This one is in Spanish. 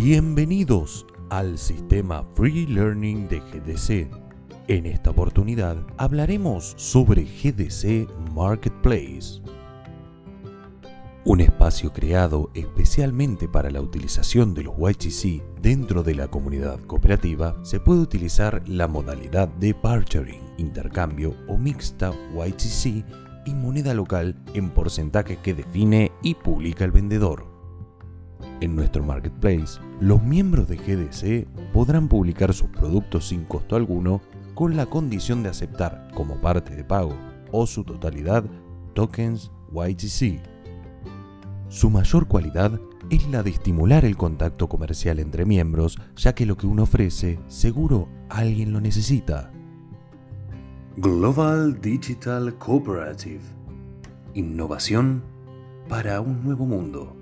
Bienvenidos al sistema Free Learning de GDC. En esta oportunidad hablaremos sobre GDC Marketplace. Un espacio creado especialmente para la utilización de los YGC dentro de la comunidad cooperativa, se puede utilizar la modalidad de bartering, intercambio o mixta YGC y moneda local en porcentaje que define y publica el vendedor. En nuestro marketplace, los miembros de GDC podrán publicar sus productos sin costo alguno con la condición de aceptar como parte de pago o su totalidad tokens YGC. Su mayor cualidad es la de estimular el contacto comercial entre miembros, ya que lo que uno ofrece seguro alguien lo necesita. Global Digital Cooperative. Innovación para un nuevo mundo.